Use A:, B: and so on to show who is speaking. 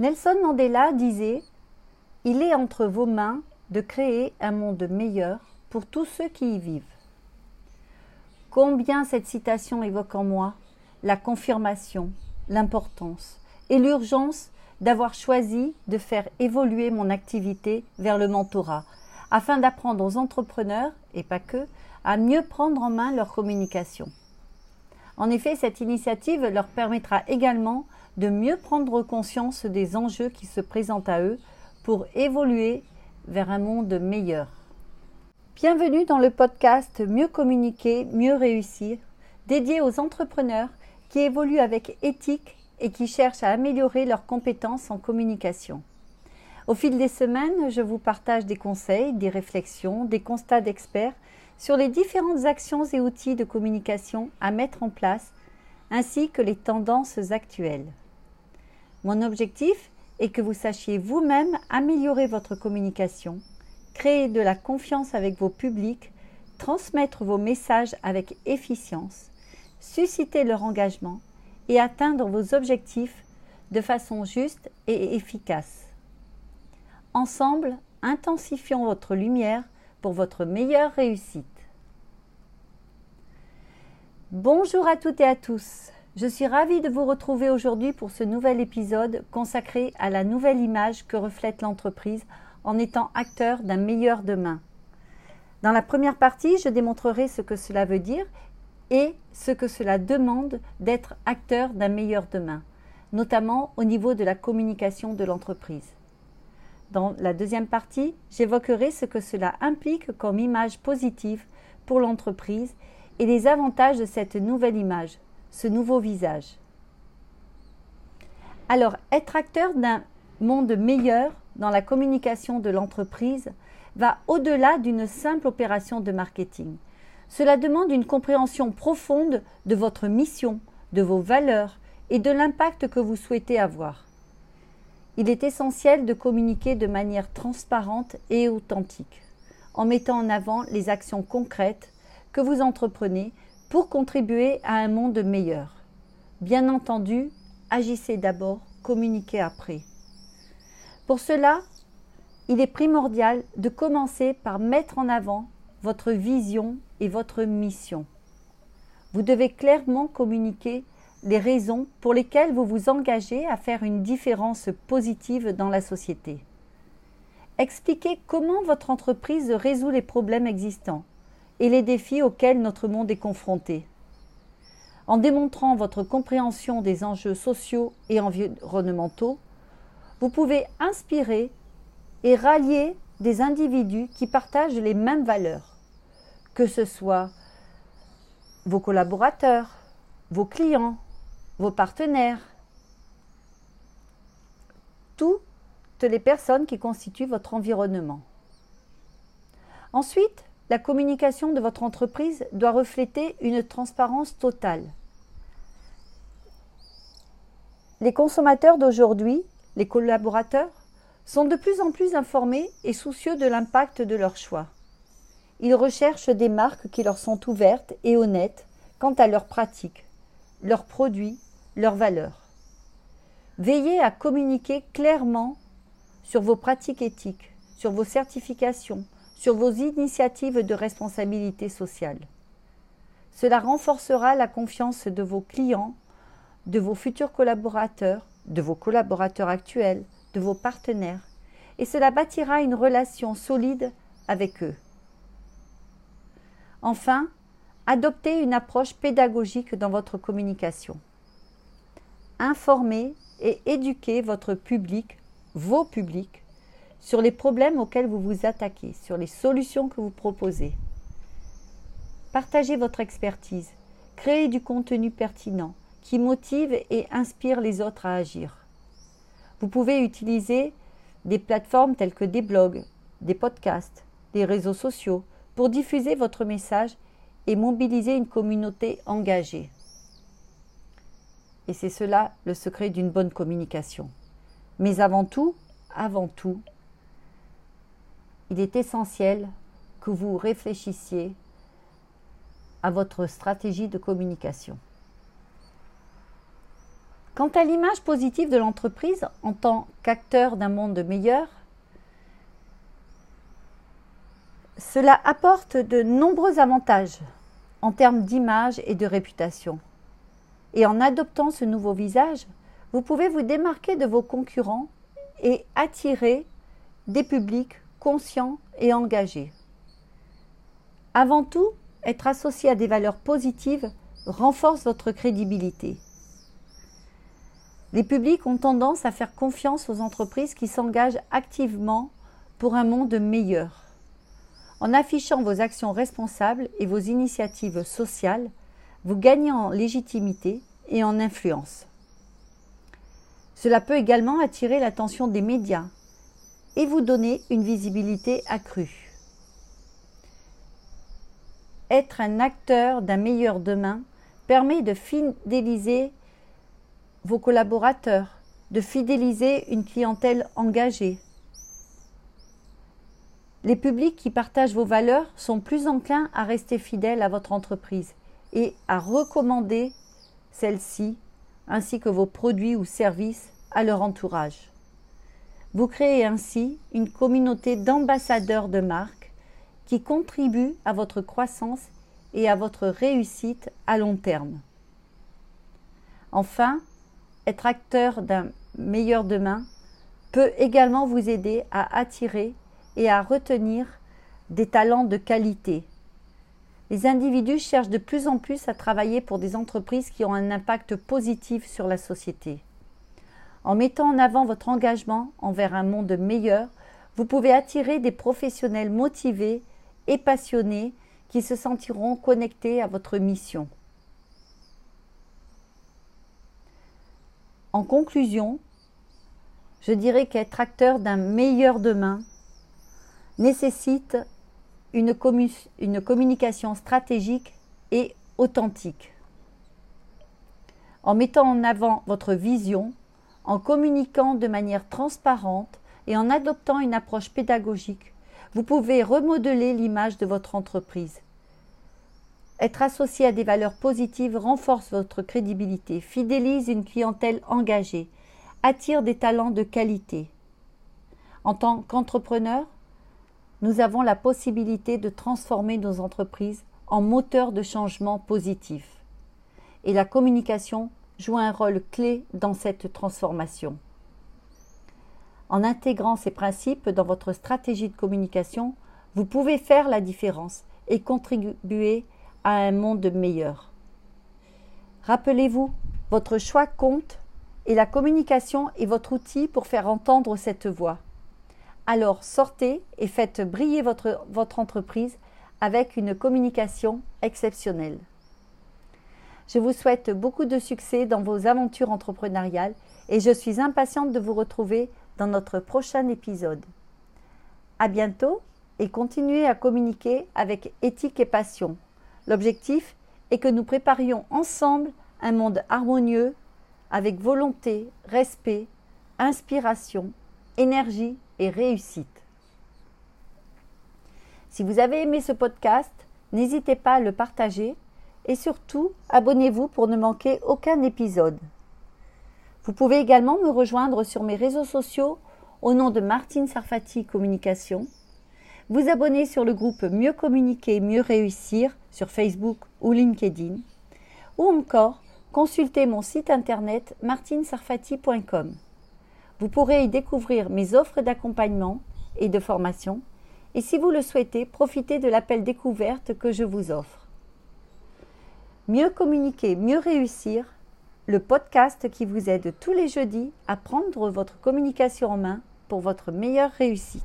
A: Nelson Mandela disait Il est entre vos mains de créer un monde meilleur pour tous ceux qui y vivent. Combien cette citation évoque en moi la confirmation, l'importance et l'urgence d'avoir choisi de faire évoluer mon activité vers le mentorat, afin d'apprendre aux entrepreneurs, et pas que, à mieux prendre en main leur communication. En effet, cette initiative leur permettra également de mieux prendre conscience des enjeux qui se présentent à eux pour évoluer vers un monde meilleur. Bienvenue dans le podcast Mieux communiquer, mieux réussir, dédié aux entrepreneurs qui évoluent avec éthique et qui cherchent à améliorer leurs compétences en communication. Au fil des semaines, je vous partage des conseils, des réflexions, des constats d'experts sur les différentes actions et outils de communication à mettre en place, ainsi que les tendances actuelles. Mon objectif est que vous sachiez vous-même améliorer votre communication, créer de la confiance avec vos publics, transmettre vos messages avec efficience, susciter leur engagement et atteindre vos objectifs de façon juste et efficace. Ensemble, intensifions votre lumière pour votre meilleure réussite. Bonjour à toutes et à tous. Je suis ravie de vous retrouver aujourd'hui pour ce nouvel épisode consacré à la nouvelle image que reflète l'entreprise en étant acteur d'un meilleur demain. Dans la première partie, je démontrerai ce que cela veut dire et ce que cela demande d'être acteur d'un meilleur demain, notamment au niveau de la communication de l'entreprise. Dans la deuxième partie, j'évoquerai ce que cela implique comme image positive pour l'entreprise et les avantages de cette nouvelle image, ce nouveau visage. Alors, être acteur d'un monde meilleur dans la communication de l'entreprise va au-delà d'une simple opération de marketing. Cela demande une compréhension profonde de votre mission, de vos valeurs et de l'impact que vous souhaitez avoir. Il est essentiel de communiquer de manière transparente et authentique, en mettant en avant les actions concrètes que vous entreprenez pour contribuer à un monde meilleur. Bien entendu, agissez d'abord, communiquez après. Pour cela, il est primordial de commencer par mettre en avant votre vision et votre mission. Vous devez clairement communiquer les raisons pour lesquelles vous vous engagez à faire une différence positive dans la société. Expliquez comment votre entreprise résout les problèmes existants et les défis auxquels notre monde est confronté. En démontrant votre compréhension des enjeux sociaux et environnementaux, vous pouvez inspirer et rallier des individus qui partagent les mêmes valeurs, que ce soit vos collaborateurs, vos clients, vos partenaires, toutes les personnes qui constituent votre environnement. Ensuite, la communication de votre entreprise doit refléter une transparence totale. Les consommateurs d'aujourd'hui, les collaborateurs, sont de plus en plus informés et soucieux de l'impact de leurs choix. Ils recherchent des marques qui leur sont ouvertes et honnêtes quant à leurs pratiques, leurs produits, leurs valeurs. Veillez à communiquer clairement sur vos pratiques éthiques, sur vos certifications, sur vos initiatives de responsabilité sociale. Cela renforcera la confiance de vos clients, de vos futurs collaborateurs, de vos collaborateurs actuels, de vos partenaires, et cela bâtira une relation solide avec eux. Enfin, adoptez une approche pédagogique dans votre communication. Informez et éduquez votre public, vos publics, sur les problèmes auxquels vous vous attaquez, sur les solutions que vous proposez. Partagez votre expertise, créez du contenu pertinent qui motive et inspire les autres à agir. Vous pouvez utiliser des plateformes telles que des blogs, des podcasts, des réseaux sociaux pour diffuser votre message et mobiliser une communauté engagée. Et c'est cela le secret d'une bonne communication. Mais avant tout, avant tout, il est essentiel que vous réfléchissiez à votre stratégie de communication. Quant à l'image positive de l'entreprise en tant qu'acteur d'un monde meilleur, cela apporte de nombreux avantages en termes d'image et de réputation. Et en adoptant ce nouveau visage, vous pouvez vous démarquer de vos concurrents et attirer des publics conscients et engagés. Avant tout, être associé à des valeurs positives renforce votre crédibilité. Les publics ont tendance à faire confiance aux entreprises qui s'engagent activement pour un monde meilleur. En affichant vos actions responsables et vos initiatives sociales, vous gagnez en légitimité et en influence. Cela peut également attirer l'attention des médias et vous donner une visibilité accrue. Être un acteur d'un meilleur demain permet de fidéliser vos collaborateurs, de fidéliser une clientèle engagée. Les publics qui partagent vos valeurs sont plus enclins à rester fidèles à votre entreprise et à recommander celle-ci ainsi que vos produits ou services à leur entourage. Vous créez ainsi une communauté d'ambassadeurs de marque qui contribuent à votre croissance et à votre réussite à long terme. Enfin, être acteur d'un meilleur demain peut également vous aider à attirer et à retenir des talents de qualité. Les individus cherchent de plus en plus à travailler pour des entreprises qui ont un impact positif sur la société. En mettant en avant votre engagement envers un monde meilleur, vous pouvez attirer des professionnels motivés et passionnés qui se sentiront connectés à votre mission. En conclusion, je dirais qu'être acteur d'un meilleur demain nécessite une, communication stratégique et authentique. En mettant en avant votre vision, en communiquant de manière transparente et en adoptant une approche pédagogique, vous pouvez remodeler l'image de votre entreprise être associé à des valeurs positives renforce votre crédibilité, fidélise une clientèle engagée, attire des talents de qualité. En tant qu'entrepreneur, nous avons la possibilité de transformer nos entreprises en moteurs de changement positif. Et la communication joue un rôle clé dans cette transformation. En intégrant ces principes dans votre stratégie de communication, vous pouvez faire la différence et contribuer à un monde meilleur. Rappelez-vous, votre choix compte et la communication est votre outil pour faire entendre cette voix. Alors sortez et faites briller votre, votre entreprise avec une communication exceptionnelle. Je vous souhaite beaucoup de succès dans vos aventures entrepreneuriales et je suis impatiente de vous retrouver dans notre prochain épisode. À bientôt et continuez à communiquer avec éthique et passion. L'objectif est que nous préparions ensemble un monde harmonieux avec volonté, respect, inspiration, énergie et réussite. Si vous avez aimé ce podcast, n'hésitez pas à le partager et surtout abonnez-vous pour ne manquer aucun épisode. Vous pouvez également me rejoindre sur mes réseaux sociaux au nom de Martine Sarfati Communication vous abonner sur le groupe Mieux communiquer, mieux réussir sur Facebook ou LinkedIn, ou encore consulter mon site internet martinsarfati.com. Vous pourrez y découvrir mes offres d'accompagnement et de formation, et si vous le souhaitez, profitez de l'appel découverte que je vous offre. Mieux communiquer, mieux réussir, le podcast qui vous aide tous les jeudis à prendre votre communication en main pour votre meilleure réussite.